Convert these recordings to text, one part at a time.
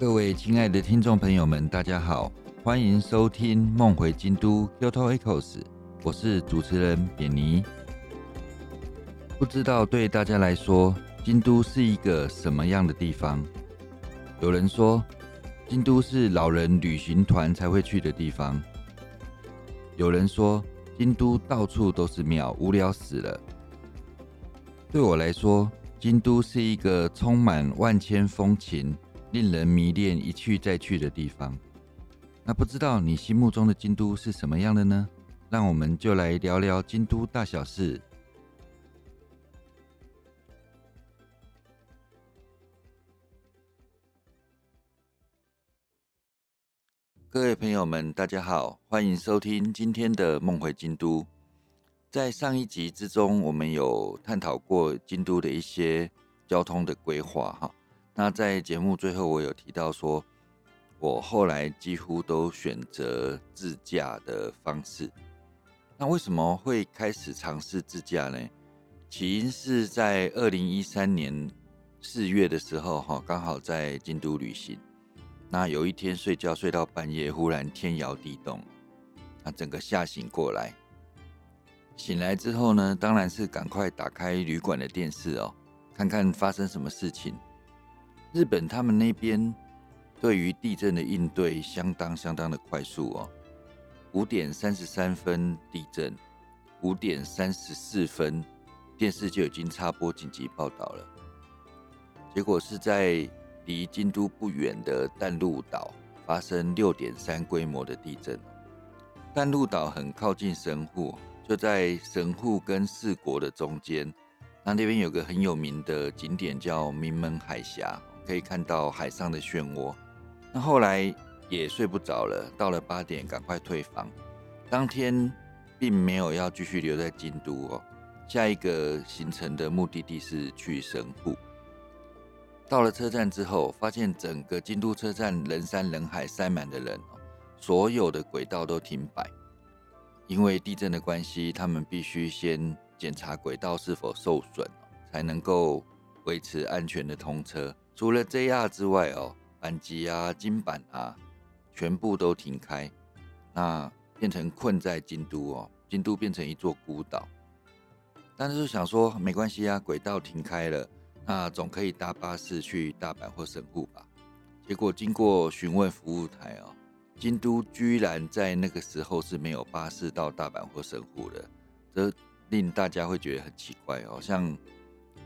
各位亲爱的听众朋友们，大家好，欢迎收听《梦回京都 Kyoto Echoes》，我是主持人扁尼。不知道对大家来说，京都是一个什么样的地方？有人说，京都是老人旅行团才会去的地方；有人说，京都到处都是庙，无聊死了。对我来说，京都是一个充满万千风情。令人迷恋、一去再去的地方。那不知道你心目中的京都是什么样的呢？让我们就来聊聊京都大小事。各位朋友们，大家好，欢迎收听今天的《梦回京都》。在上一集之中，我们有探讨过京都的一些交通的规划，哈。那在节目最后，我有提到说，我后来几乎都选择自驾的方式。那为什么会开始尝试自驾呢？起因是在二零一三年四月的时候，哈，刚好在京都旅行。那有一天睡觉睡到半夜，忽然天摇地动，那整个吓醒过来。醒来之后呢，当然是赶快打开旅馆的电视哦，看看发生什么事情。日本他们那边对于地震的应对相当相当的快速哦，五点三十三分地震，五点三十四分电视就已经插播紧急报道了。结果是在离京都不远的淡路岛发生六点三规模的地震。淡路岛很靠近神户，就在神户跟四国的中间。那那边有个很有名的景点叫名门海峡。可以看到海上的漩涡，那后来也睡不着了，到了八点赶快退房。当天并没有要继续留在京都哦，下一个行程的目的地是去神户。到了车站之后，发现整个京都车站人山人海，塞满的人，所有的轨道都停摆，因为地震的关系，他们必须先检查轨道是否受损，才能够维持安全的通车。除了 JR 之外哦，阪急啊、京阪啊，全部都停开，那变成困在京都哦，京都变成一座孤岛。但是想说没关系啊，轨道停开了，那总可以搭巴士去大阪或神户吧。结果经过询问服务台哦，京都居然在那个时候是没有巴士到大阪或神户的，这令大家会觉得很奇怪哦，像。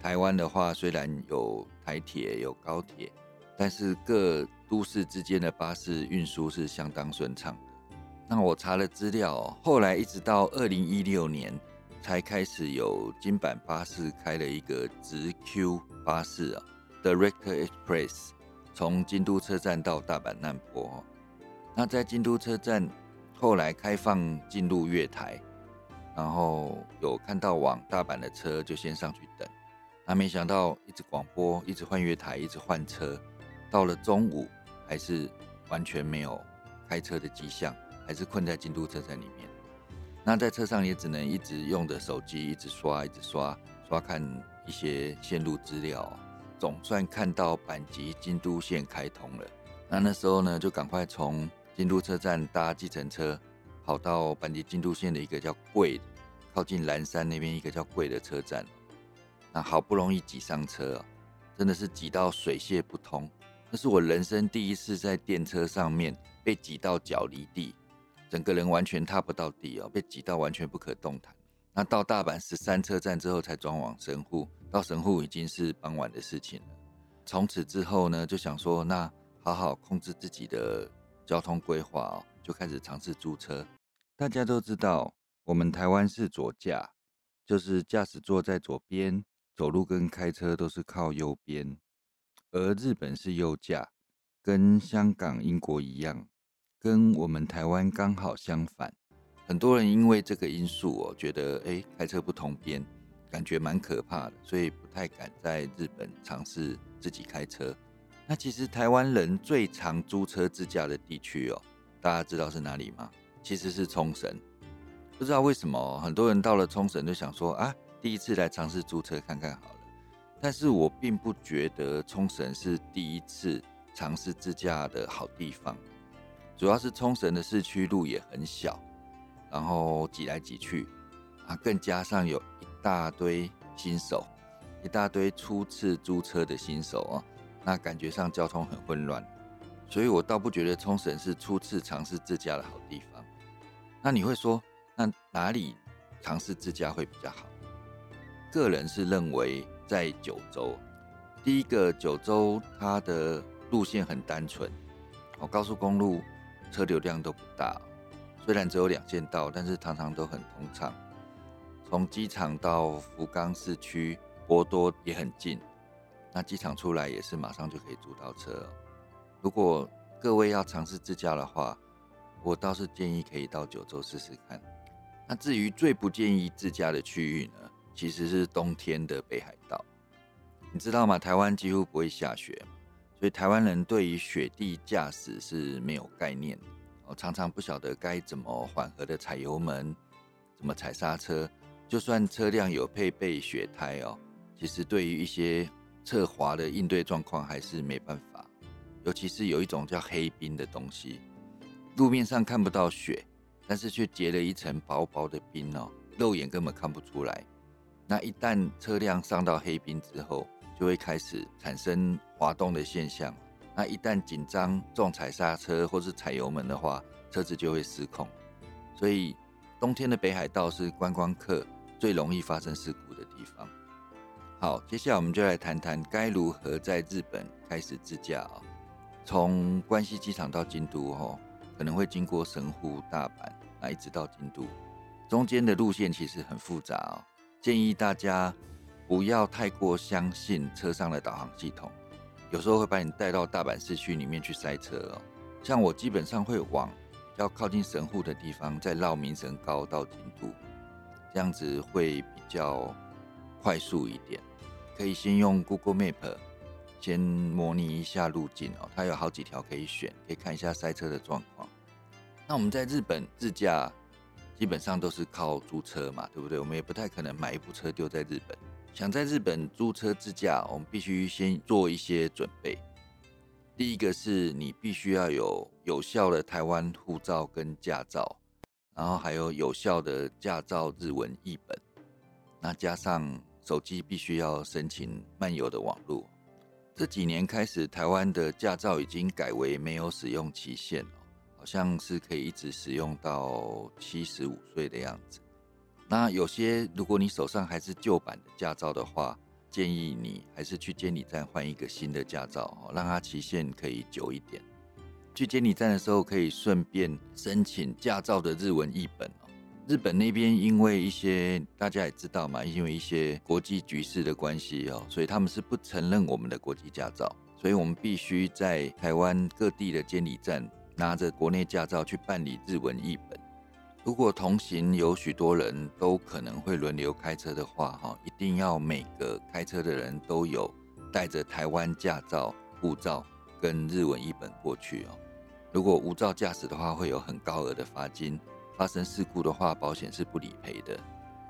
台湾的话，虽然有台铁有高铁，但是各都市之间的巴士运输是相当顺畅的。那我查了资料，后来一直到二零一六年才开始有金版巴士开了一个直 Q 巴士啊，Direct Express，从京都车站到大阪难波。那在京都车站后来开放进入月台，然后有看到往大阪的车就先上去等。那没想到，一直广播，一直换月台，一直换车，到了中午还是完全没有开车的迹象，还是困在京都车站里面。那在车上也只能一直用着手机，一直刷，一直刷，刷看一些线路资料。总算看到阪急京都线开通了。那那时候呢，就赶快从京都车站搭计程车，跑到阪急京都线的一个叫贵，靠近蓝山那边一个叫贵的车站。那好不容易挤上车，真的是挤到水泄不通。那是我人生第一次在电车上面被挤到脚离地，整个人完全踏不到地哦，被挤到完全不可动弹。那到大阪十三车站之后才转往神户，到神户已经是傍晚的事情了。从此之后呢，就想说，那好好控制自己的交通规划哦，就开始尝试租车。大家都知道，我们台湾是左驾，就是驾驶座在左边。走路跟开车都是靠右边，而日本是右驾，跟香港、英国一样，跟我们台湾刚好相反。很多人因为这个因素哦，觉得哎开车不同边，感觉蛮可怕的，所以不太敢在日本尝试自己开车。那其实台湾人最常租车自驾的地区哦，大家知道是哪里吗？其实是冲绳。不知道为什么，很多人到了冲绳就想说啊。第一次来尝试租车看看好了，但是我并不觉得冲绳是第一次尝试自驾的好地方。主要是冲绳的市区路也很小，然后挤来挤去啊，更加上有一大堆新手，一大堆初次租车的新手啊，那感觉上交通很混乱，所以我倒不觉得冲绳是初次尝试自驾的好地方。那你会说，那哪里尝试自驾会比较好？个人是认为在九州，第一个九州它的路线很单纯，哦，高速公路。车流量都不大，虽然只有两线道，但是常常都很通畅。从机场到福冈市区博多也很近，那机场出来也是马上就可以租到车。如果各位要尝试自驾的话，我倒是建议可以到九州试试看。那至于最不建议自驾的区域呢，其实是冬天的北海道。你知道吗？台湾几乎不会下雪。所以台湾人对于雪地驾驶是没有概念，我，常常不晓得该怎么缓和的踩油门，怎么踩刹车。就算车辆有配备雪胎哦，其实对于一些侧滑的应对状况还是没办法。尤其是有一种叫黑冰的东西，路面上看不到雪，但是却结了一层薄薄的冰哦，肉眼根本看不出来。那一旦车辆上到黑冰之后，就会开始产生滑动的现象。那一旦紧张重踩刹车或是踩油门的话，车子就会失控。所以冬天的北海道是观光客最容易发生事故的地方。好，接下来我们就来谈谈该如何在日本开始自驾啊。从关西机场到京都哦，可能会经过神户、大阪那，一直到京都，中间的路线其实很复杂哦。建议大家。不要太过相信车上的导航系统，有时候会把你带到大阪市区里面去塞车哦。像我基本上会往要靠近神户的地方，再绕明神高到京都，这样子会比较快速一点。可以先用 Google Map 先模拟一下路径哦，它有好几条可以选，可以看一下塞车的状况。那我们在日本自驾基本上都是靠租车嘛，对不对？我们也不太可能买一部车丢在日本。想在日本租车自驾，我们必须先做一些准备。第一个是你必须要有有效的台湾护照跟驾照，然后还有有效的驾照日文译本，那加上手机必须要申请漫游的网络。这几年开始，台湾的驾照已经改为没有使用期限了，好像是可以一直使用到七十五岁的样子。那有些，如果你手上还是旧版的驾照的话，建议你还是去监理站换一个新的驾照，让它期限可以久一点。去监理站的时候，可以顺便申请驾照的日文译本哦。日本那边因为一些大家也知道嘛，因为一些国际局势的关系哦，所以他们是不承认我们的国际驾照，所以我们必须在台湾各地的监理站拿着国内驾照去办理日文译本。如果同行有许多人都可能会轮流开车的话，哈，一定要每个开车的人都有带着台湾驾照、护照跟日文译本过去哦。如果无照驾驶的话，会有很高额的罚金；发生事故的话，保险是不理赔的。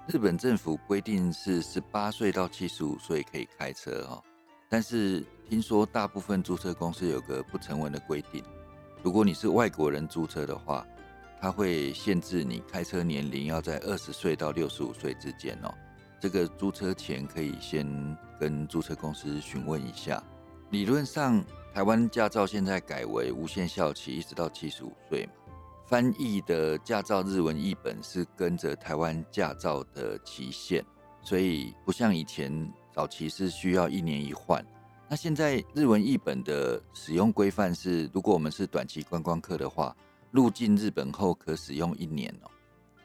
日本政府规定是十八岁到七十五岁可以开车哈，但是听说大部分租车公司有个不成文的规定，如果你是外国人租车的话。它会限制你开车年龄要在二十岁到六十五岁之间哦。这个租车前可以先跟租车公司询问一下。理论上，台湾驾照现在改为无限效期，一直到七十五岁嘛。翻译的驾照日文译本是跟着台湾驾照的期限，所以不像以前早期是需要一年一换。那现在日文译本的使用规范是，如果我们是短期观光客的话。入境日本后可使用一年哦，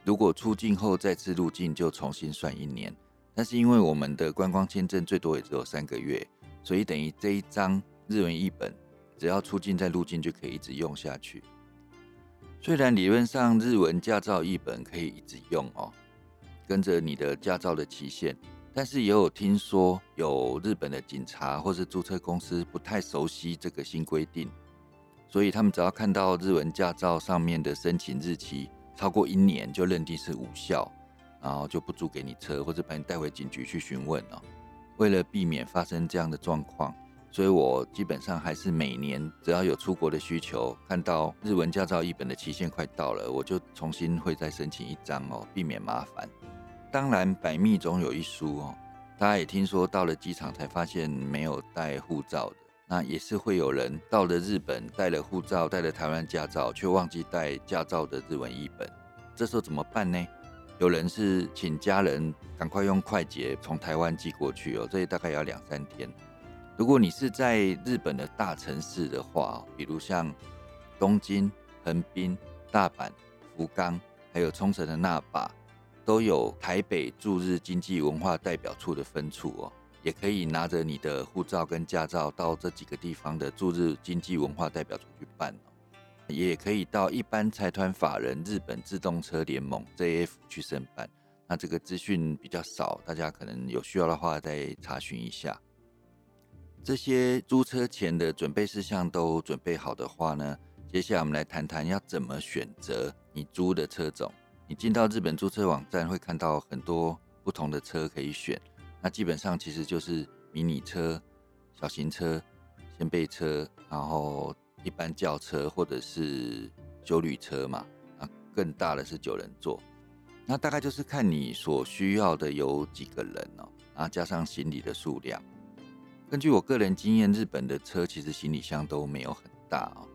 如果出境后再次入境就重新算一年。但是因为我们的观光签证最多也只有三个月，所以等于这一张日文译本，只要出境再入境就可以一直用下去。虽然理论上日文驾照译本可以一直用哦，跟着你的驾照的期限，但是也有听说有日本的警察或是租车公司不太熟悉这个新规定。所以他们只要看到日文驾照上面的申请日期超过一年，就认定是无效，然后就不租给你车，或者把你带回警局去询问了。为了避免发生这样的状况，所以我基本上还是每年只要有出国的需求，看到日文驾照一本的期限快到了，我就重新会再申请一张哦，避免麻烦。当然，百密总有一疏哦。大家也听说，到了机场才发现没有带护照的，那也是会有人到了日本带了护照、带了台湾驾照，却忘记带驾照的日文译本。这时候怎么办呢？有人是请家人赶快用快捷从台湾寄过去哦，这大概要两三天。如果你是在日本的大城市的话，比如像东京、横滨、大阪、福冈，还有冲绳的那霸，都有台北驻日经济文化代表处的分处哦，也可以拿着你的护照跟驾照到这几个地方的驻日经济文化代表处去办哦，也可以到一般财团法人日本自动车联盟 JF 去申办。那这个资讯比较少，大家可能有需要的话再查询一下。这些租车前的准备事项都准备好的话呢，接下来我们来谈谈要怎么选择你租的车种。你进到日本租车网站会看到很多不同的车可以选，那基本上其实就是迷你车、小型车、掀背车，然后一般轿车或者是修旅车嘛，啊，更大的是九人座。那大概就是看你所需要的有几个人哦，然后加上行李的数量。根据我个人经验，日本的车其实行李箱都没有很大哦，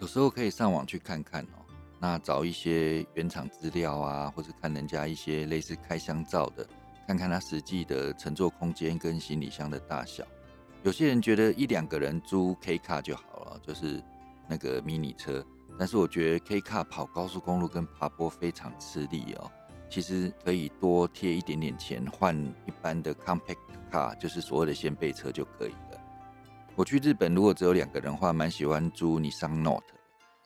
有时候可以上网去看看哦，那找一些原厂资料啊，或者看人家一些类似开箱照的，看看它实际的乘坐空间跟行李箱的大小。有些人觉得一两个人租 K 卡就好了，就是那个迷你车，但是我觉得 K 卡跑高速公路跟爬坡非常吃力哦。其实可以多贴一点点钱换一般的 compact car，就是所谓的掀背车就可以了。我去日本如果只有两个人的话，蛮喜欢租尼桑 Note，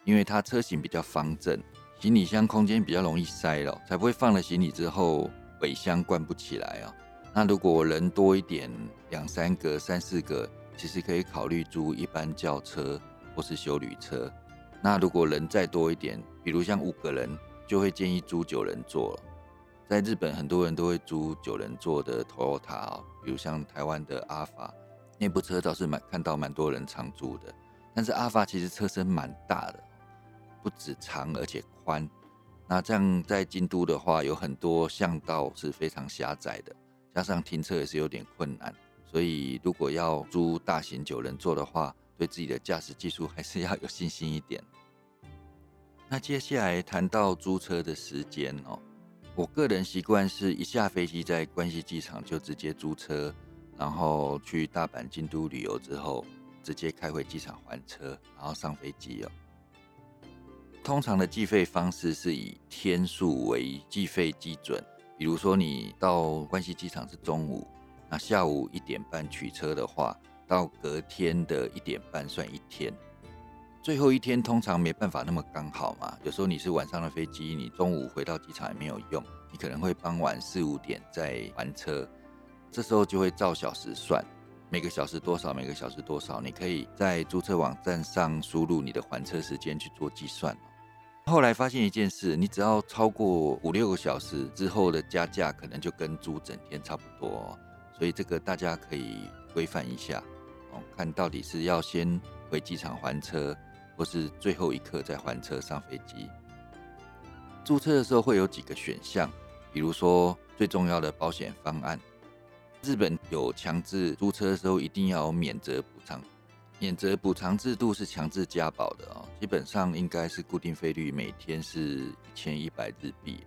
因为它车型比较方正，行李箱空间比较容易塞了，才不会放了行李之后尾箱关不起来啊。那如果人多一点，两三个、三四个，其实可以考虑租一般轿车或是修旅车。那如果人再多一点，比如像五个人，就会建议租九人座了。在日本，很多人都会租九人座的 Toyota，哦比如像台湾的阿法，那部车倒是蛮看到蛮多人常租的。但是阿法其实车身蛮大的，不止长而且宽。那这样在京都的话，有很多巷道是非常狭窄的，加上停车也是有点困难。所以如果要租大型九人座的话，对自己的驾驶技术 还是要有信心一点。那接下来谈到租车的时间哦。我个人习惯是一下飞机在关西机场就直接租车，然后去大阪、京都旅游之后，直接开回机场还车，然后上飞机哦。通常的计费方式是以天数为计费基准，比如说你到关西机场是中午，那下午一点半取车的话，到隔天的一点半算一天。最后一天通常没办法那么刚好嘛，有时候你是晚上的飞机，你中午回到机场也没有用，你可能会傍晚四五点再还车，这时候就会照小时算，每个小时多少，每个小时多少，你可以在租车网站上输入你的还车时间去做计算。后来发现一件事，你只要超过五六个小时之后的加价，可能就跟租整天差不多，所以这个大家可以规范一下，哦，看到底是要先回机场还车。或是最后一刻再还车上飞机。租车的时候会有几个选项，比如说最重要的保险方案。日本有强制租车的时候一定要有免责补偿，免责补偿制度是强制加保的哦，基本上应该是固定费率每天是一千一百日币。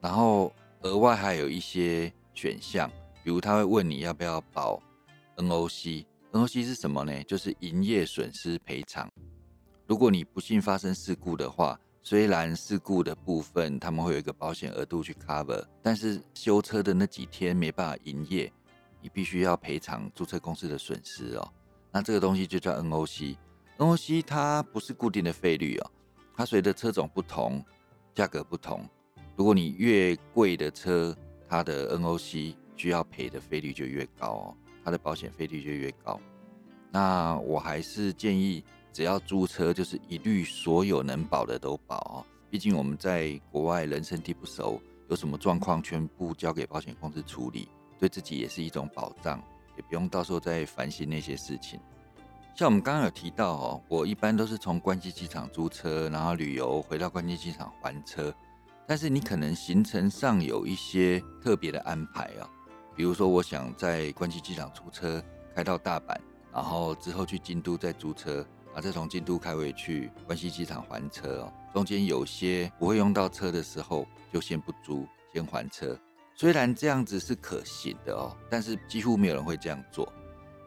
然后额外还有一些选项，比如他会问你要不要保 NOC，NOC 是什么呢？就是营业损失赔偿。如果你不幸发生事故的话，虽然事故的部分他们会有一个保险额度去 cover，但是修车的那几天没办法营业，你必须要赔偿租车公司的损失哦。那这个东西就叫 NOC，NOC 它不是固定的费率哦，它随着车种不同，价格不同。如果你越贵的车，它的 NOC 需要赔的费率就越高哦，它的保险费率就越高。那我还是建议。只要租车，就是一律所有能保的都保哦。毕竟我们在国外人生地不熟，有什么状况全部交给保险公司处理，对自己也是一种保障。也不用到时候再烦心那些事情。像我们刚刚有提到哦，我一般都是从关西机场租车，然后旅游回到关西机场还车。但是你可能行程上有一些特别的安排啊，比如说我想在关西机场出车开到大阪，然后之后去京都再租车，啊再从京都开回去关西机场还车哦。中间有些不会用到车的时候，就先不租，先还车。虽然这样子是可行的哦，但是几乎没有人会这样做。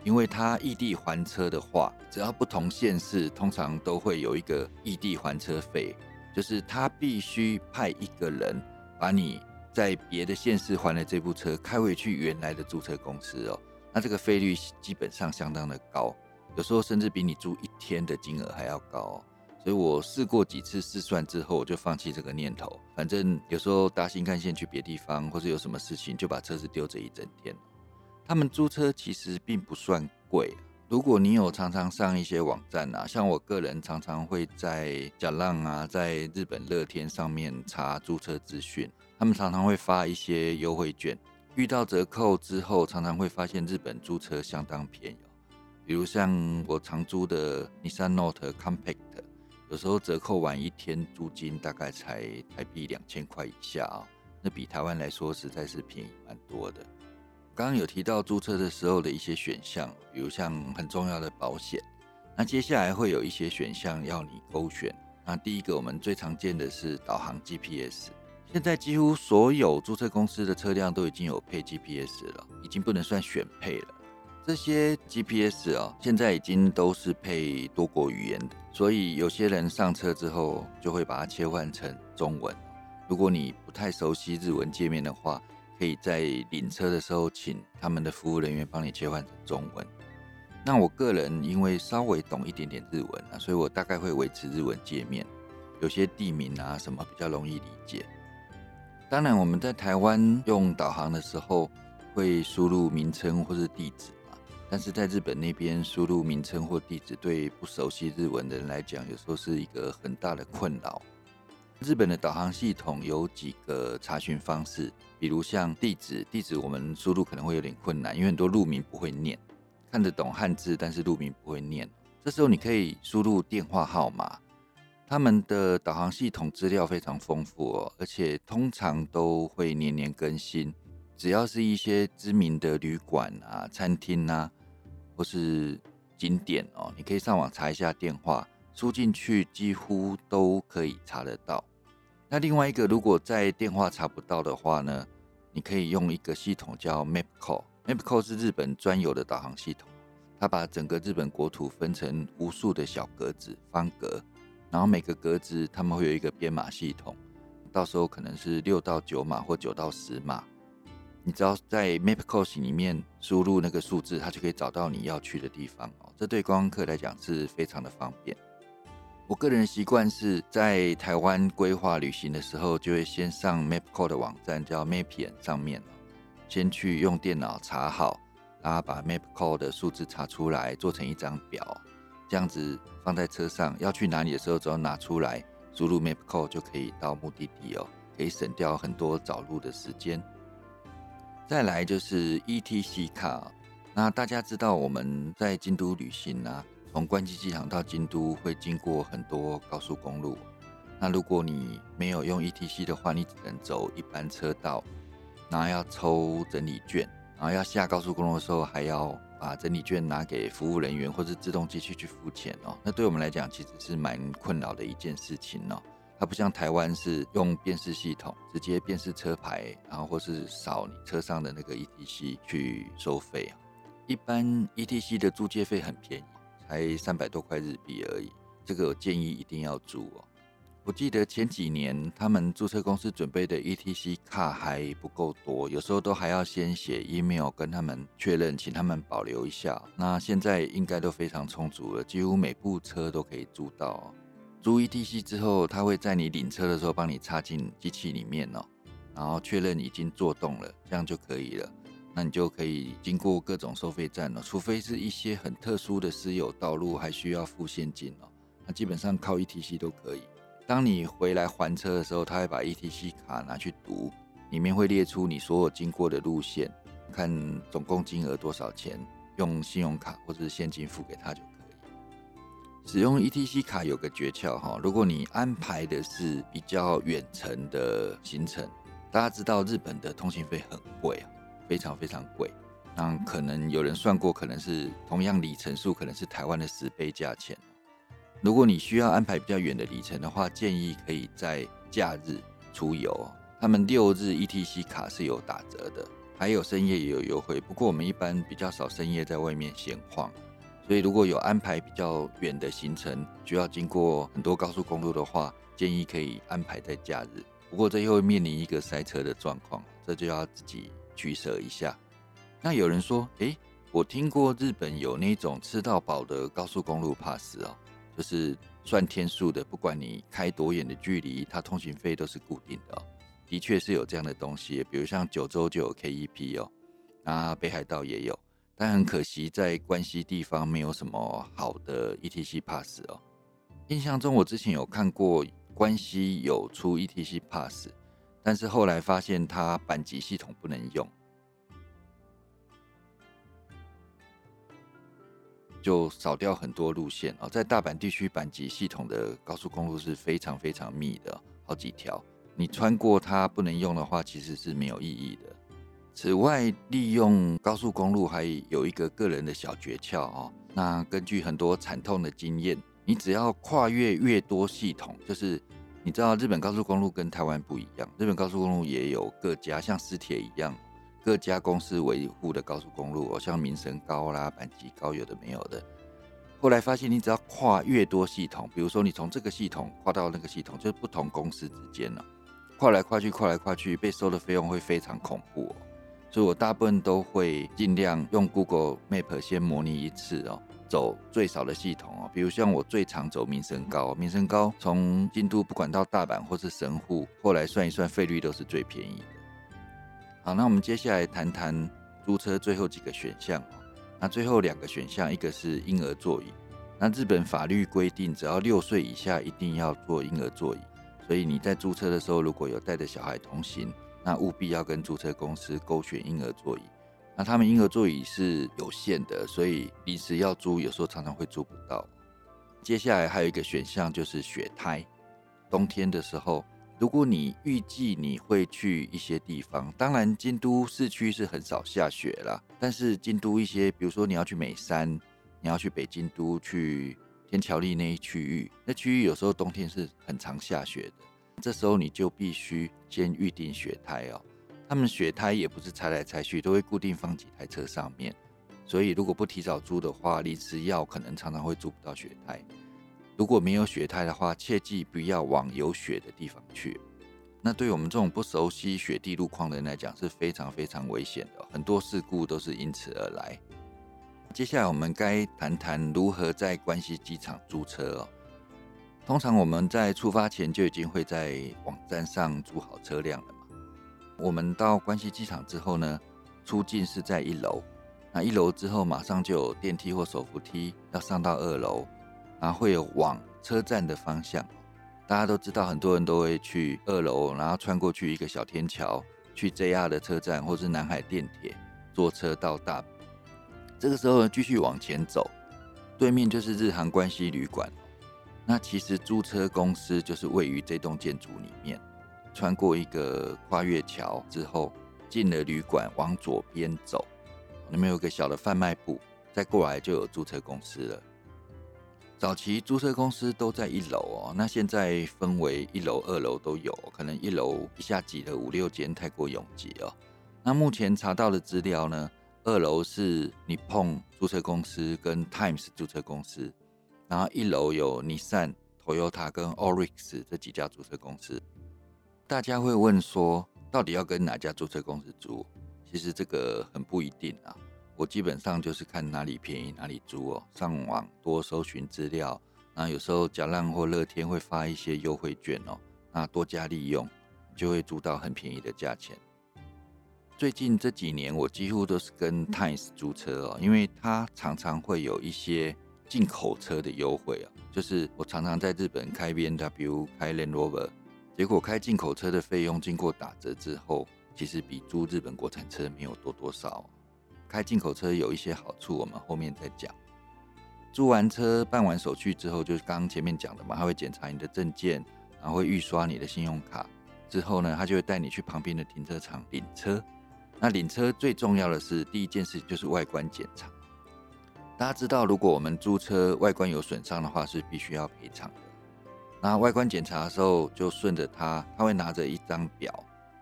因为他异地还车的话，只要不同县市，通常都会有一个异地还车费，就是他必须派一个人把你在别的县市还的这部车开回去原来的租车公司哦。那这个费率基本上相当的高，有时候甚至比你租一天的金额还要高。所以我试过几次试算之后，我就放弃这个念头。反正有时候搭新干线去别地方，或者有什么事情，就把车子丢着一整天。他们租车其实并不算贵，如果你有常常上一些网站啊，像我个人常常会在甲浪啊，在日本乐天上面查租车资讯，他们常常会发一些优惠券，遇到折扣之后，常常会发现日本租车相当便宜，比如像我常租的 Nissan Note Compact，有时候折扣完一天租金大概才台币两千块以下啊，那比台湾来说实在是便宜蛮多的。刚刚有提到租车的时候的一些选项，比如像很重要的保险。那接下来会有一些选项要你勾选。那第一个我们最常见的是导航 GPS。现在几乎所有租车公司的车辆都已经有配 GPS 了，已经不能算选配了。这些 GPS 哦，现在已经都是配多国语言的，所以有些人上车之后就会把它切换成中文。如果你不太熟悉日文界面的话，可以在领车的时候，请他们的服务人员帮你切换成中文。那我个人因为稍微懂一点点日文啊，所以我大概会维持日文界面。有些地名啊什么比较容易理解。当然，我们在台湾用导航的时候会输入名称或是地址，但是在日本那边输入名称或地址，对不熟悉日文的人来讲，有时候是一个很大的困扰。日本的导航系统有几个查询方式，比如像地址，地址我们输入可能会有点困难，因为很多路名不会念，看得懂汉字，但是路名不会念。这时候你可以输入电话号码，他们的导航系统资料非常丰富哦，而且通常都会年年更新。只要是一些知名的旅馆啊、餐厅啊，或是景点哦，你可以上网查一下电话。输进去几乎都可以查得到。那另外一个，如果在电话查不到的话呢，你可以用一个系统叫 Mapco。Mapco 是日本专有的导航系统，它把整个日本国土分成无数的小格子、方格，然后每个格子他们会有一个编码系统，到时候可能是六到九码或九到十码。你只要在 Mapco 里面输入那个数字，它就可以找到你要去的地方哦。这对观光客来讲是非常的方便。我个人习惯是在台湾规划旅行的时候，就会先上 Mapco 的网站，叫 Mapian 上面先去用电脑查好，然后把 Mapco 的数字查出来，做成一张表，这样子放在车上，要去哪里的时候，只要拿出来输入 Mapco 就可以到目的地哦，可以省掉很多找路的时间。再来就是 ETC 卡，那大家知道我们在京都旅行啊。从关西机场到京都会经过很多高速公路，那如果你没有用 ETC 的话，你只能走一般车道，然后要抽整理券，然后要下高速公路的时候还要把整理券拿给服务人员或者自动机器去付钱哦。那对我们来讲其实是蛮困扰的一件事情哦。它不像台湾是用辨识系统直接辨识车牌，然后或是扫你车上的那个 ETC 去收费啊。一般 ETC 的租借费很便宜。才三百多块日币而已，这个建议一定要租哦。我记得前几年他们租车公司准备的 ETC 卡还不够多，有时候都还要先写 email 跟他们确认，请他们保留一下。那现在应该都非常充足了，几乎每部车都可以租到。租 ETC 之后，他会在你领车的时候帮你插进机器里面哦，然后确认已经做动了，这样就可以了。那你就可以经过各种收费站了，除非是一些很特殊的私有道路，还需要付现金哦。那基本上靠 ETC 都可以。当你回来还车的时候，他会把 ETC 卡拿去读，里面会列出你所有经过的路线，看总共金额多少钱，用信用卡或者是现金付给他就可以。使用 ETC 卡有个诀窍哈，如果你安排的是比较远程的行程，大家知道日本的通行费很贵，非常非常贵。那可能有人算过，可能是同样里程数，可能是台湾的十倍价钱。如果你需要安排比较远的里程的话，建议可以在假日出游。他们六日 ETC 卡是有打折的，还有深夜也有优惠。不过我们一般比较少深夜在外面闲晃，所以如果有安排比较远的行程，需要经过很多高速公路的话，建议可以安排在假日。不过这又会面临一个塞车的状况，这就要自己取舍一下。那有人说，诶，我听过日本有那种吃到饱的高速公路 pass 哦。就是算天数的，不管你开多远的距离，它通行费都是固定的哦。的确是有这样的东西，比如像九州就有 KEP 哦，那北海道也有，但很可惜在关西地方没有什么好的 ETC pass 哦。印象中我之前有看过关西有出 ETC pass，但是后来发现它阪急系统不能用。就少掉很多路线哦，在大阪地区阪急系统的高速公路是非常非常密的，好几条，你穿过它不能用的话，其实是没有意义的。此外，利用高速公路还有一个个人的小诀窍哦。那根据很多惨痛的经验，你只要跨越越多系统，就是你知道日本高速公路跟台湾不一样，日本高速公路也有各家像私铁一样。各家公司维护的高速公路，哦，像民生高啦、阪急高，有的没有的。后来发现，你只要跨越多系统，比如说你从这个系统跨到那个系统，就是不同公司之间了，跨来跨去，跨来跨去，被收的费用会非常恐怖哦。所以我大部分都会尽量用 Google Map 先模拟一次哦，走最少的系统哦。比如像我最常走民生高，民生高从京都不管到大阪或是神户，后来算一算费率都是最便宜的。好，那我们接下来谈谈租车最后几个选项那最后两个选项，一个是婴儿座椅。那日本法律规定，只要六岁以下一定要坐婴儿座椅。所以你在租车的时候，如果有带着小孩同行，那务必要跟租车公司勾选婴儿座椅。那他们婴儿座椅是有限的，所以临时要租，有时候常常会租不到。接下来还有一个选项就是雪胎，冬天的时候。如果你预计你会去一些地方，当然京都市区是很少下雪啦。但是京都一些，比如说你要去美山，你要去北京都去天桥立那一区域，那区域有时候冬天是很常下雪的。这时候你就必须先预定雪胎哦。他们雪胎也不是拆来拆去，都会固定放几台车上面。所以如果不提早租的话，临时要可能常常会租不到雪胎。如果没有雪胎的话，切记不要往有雪的地方去。那对我们这种不熟悉雪地路况的人来讲，是非常非常危险的，很多事故都是因此而来。接下来我们该谈谈如何在关西机场租车哦。通常我们在出发前就已经会在网站上租好车辆了嘛。我们到关西机场之后呢，出境是在一楼，那一楼之后马上就有电梯或手扶梯要上到二楼。然后会有往车站的方向，大家都知道，很多人都会去二楼，然后穿过去一个小天桥，去 JR 的车站或是南海电铁坐车到大。这个时候继续往前走，对面就是日航关西旅馆。那其实租车公司就是位于这栋建筑里面，穿过一个跨越桥之后，进了旅馆，往左边走，那边有个小的贩卖部，再过来就有租车公司了。早期租车公司都在一楼哦，那现在分为一楼、二楼都有，可能一楼一下挤了五六间，太过拥挤哦。那目前查到的资料呢，二楼是你碰租车公司跟 Times 租车公司，然后一楼有 Nissan、Toyota 跟 Oryx 这几家租车公司。大家会问说，到底要跟哪家租车公司租？其实这个很不一定啊。我基本上就是看哪里便宜哪里租哦，上网多搜寻资料，那有时候假浪或乐天会发一些优惠券哦，那多加利用就会租到很便宜的价钱。最近这几年我几乎都是跟 Times 租车哦，因为它常常会有一些进口车的优惠啊，就是我常常在日本开 B N W 开 Land Rover，结果开进口车的费用经过打折之后。其实比租日本国产车没有多多少。开进口车有一些好处，我们后面再讲。租完车办完手续之后，就是刚刚前面讲的嘛，他会检查你的证件，然后会预刷你的信用卡。之后呢，他就会带你去旁边的停车场领车。那领车最重要的是第一件事就是外观检查。大家知道，如果我们租车外观有损伤的话，是必须要赔偿的。那外观检查的时候，就顺着他，他会拿着一张表，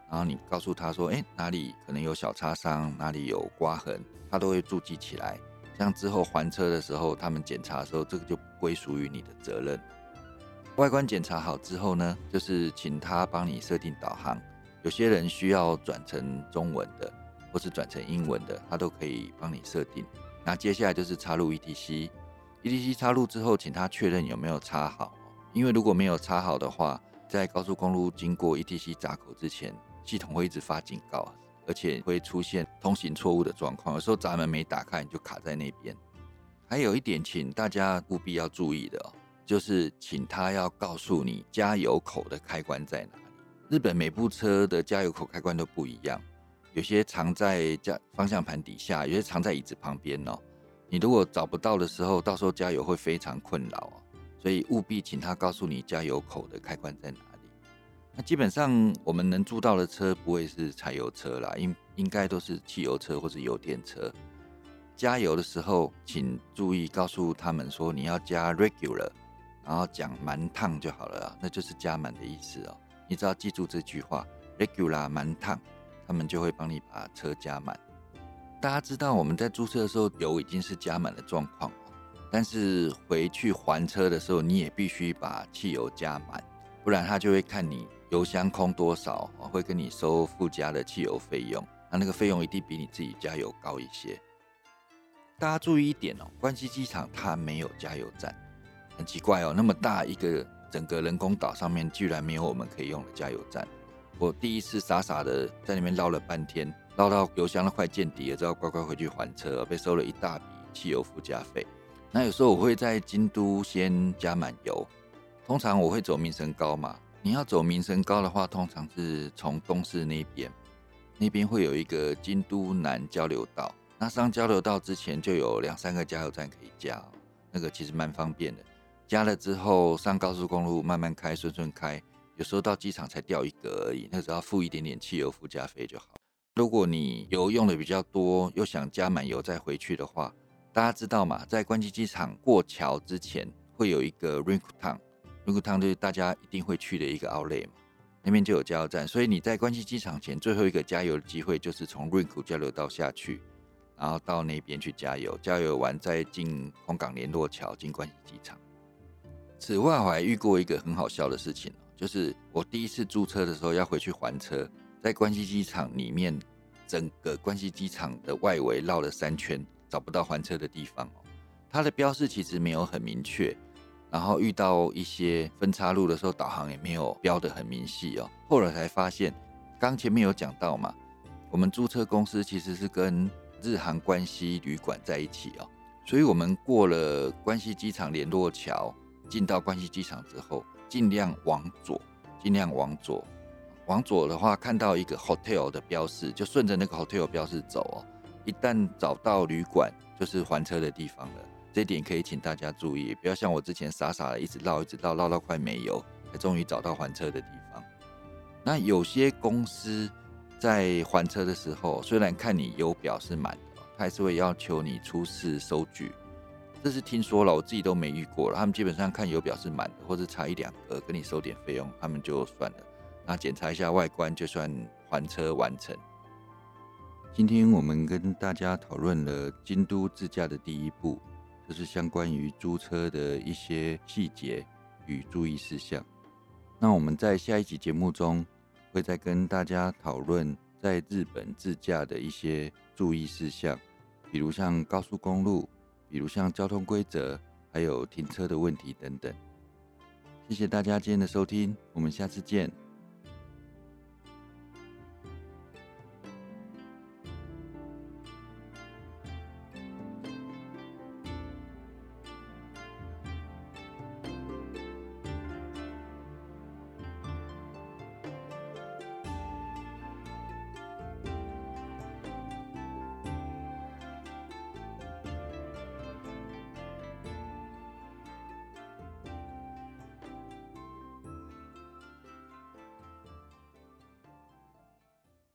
然后你告诉他说：“哎，哪里可能有小擦伤，哪里有刮痕，他都会注记起来。”这样之后还车的时候，他们检查的时候，这个就归属于你的责任。外观检查好之后呢，就是请他帮你设定导航。有些人需要转成中文的，或是转成英文的，他都可以帮你设定。那接下来就是插入 ETC，ETC 插入之后，请他确认有没有插好。因为如果没有插好的话，在高速公路经过 ETC 闸口之前，系统会一直发警告。而且会出现通行错误的状况，有时候闸门没打开，你就卡在那边。还有一点，请大家务必要注意的哦，就是请他要告诉你加油口的开关在哪里。日本每部车的加油口开关都不一样，有些藏在加方向盘底下，有些藏在椅子旁边哦。你如果找不到的时候，到时候加油会非常困扰哦。所以务必请他告诉你加油口的开关在哪里。那基本上我们能租到的车不会是柴油车啦，应应该都是汽油车或者油电车。加油的时候，请注意告诉他们说你要加 regular，然后讲满烫就好了，那就是加满的意思哦。你只要记住这句话，regular 满烫，他们就会帮你把车加满。大家知道我们在租车的时候油已经是加满的状况，但是回去还车的时候，你也必须把汽油加满，不然他就会看你。油箱空多少，会跟你收附加的汽油费用，那那个费用一定比你自己加油高一些。大家注意一点哦，关西机场它没有加油站，很奇怪哦，那么大一个整个人工岛上面居然没有我们可以用的加油站。我第一次傻傻的在那边绕了半天，绕到油箱都快见底了，之后乖乖回去还车，被收了一大笔汽油附加费。那有时候我会在京都先加满油，通常我会走民生高嘛。你要走民生高的话，通常是从东市那边，那边会有一个京都南交流道。那上交流道之前就有两三个加油站可以加，那个其实蛮方便的。加了之后上高速公路慢慢开，顺顺开，有时候到机场才掉一格而已，那只要付一点点汽油附加费就好。如果你油用的比较多，又想加满油再回去的话，大家知道嘛，在关西机场过桥之前会有一个 Rink Town。名古汤就是大家一定会去的一个 Outlet 嘛，那边就有加油站，所以你在关西机场前最后一个加油的机会就是从瑞库交流道下去，然后到那边去加油，加油完再进空港联络桥进关西机场。此外，我还遇过一个很好笑的事情，就是我第一次租车的时候要回去还车，在关西机场里面，整个关西机场的外围绕了三圈，找不到还车的地方哦。它的标示其实没有很明确。然后遇到一些分岔路的时候，导航也没有标得很明细哦。后来才发现，刚前面有讲到嘛，我们租车公司其实是跟日韩关西旅馆在一起哦，所以我们过了关西机场联络桥，进到关西机场之后，尽量往左，尽量往左，往左的话看到一个 hotel 的标示，就顺着那个 hotel 标示走哦。一旦找到旅馆，就是还车的地方了。这点可以请大家注意，不要像我之前傻傻的一直绕，一直绕，绕到快没油，才终于找到还车的地方。那有些公司在还车的时候，虽然看你油表是满的，他还是会要求你出示收据。这是听说了，我自己都没遇过了。他们基本上看油表是满的，或者差一两格，跟你收点费用，他们就算了。那检查一下外观，就算还车完成。今天我们跟大家讨论了京都自驾的第一步。这是相关于租车的一些细节与注意事项。那我们在下一集节目中会再跟大家讨论在日本自驾的一些注意事项，比如像高速公路，比如像交通规则，还有停车的问题等等。谢谢大家今天的收听，我们下次见。